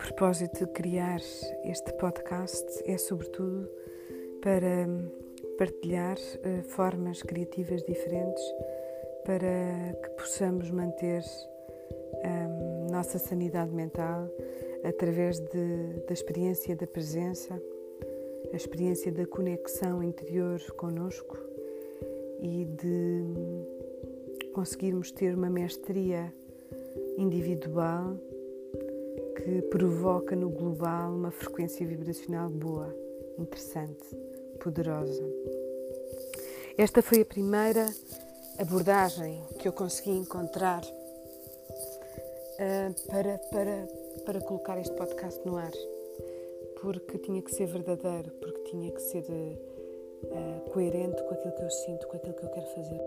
propósito de criar este podcast é, sobretudo, para partilhar uh, formas criativas diferentes para que possamos manter um, nossa sanidade mental através de, da experiência da presença, a experiência da conexão interior conosco e de conseguirmos ter uma mestria individual que provoca no global uma frequência vibracional boa, interessante, poderosa. Esta foi a primeira abordagem que eu consegui encontrar uh, para, para, para colocar este podcast no ar, porque tinha que ser verdadeiro, porque tinha que ser uh, coerente com aquilo que eu sinto, com aquilo que eu quero fazer.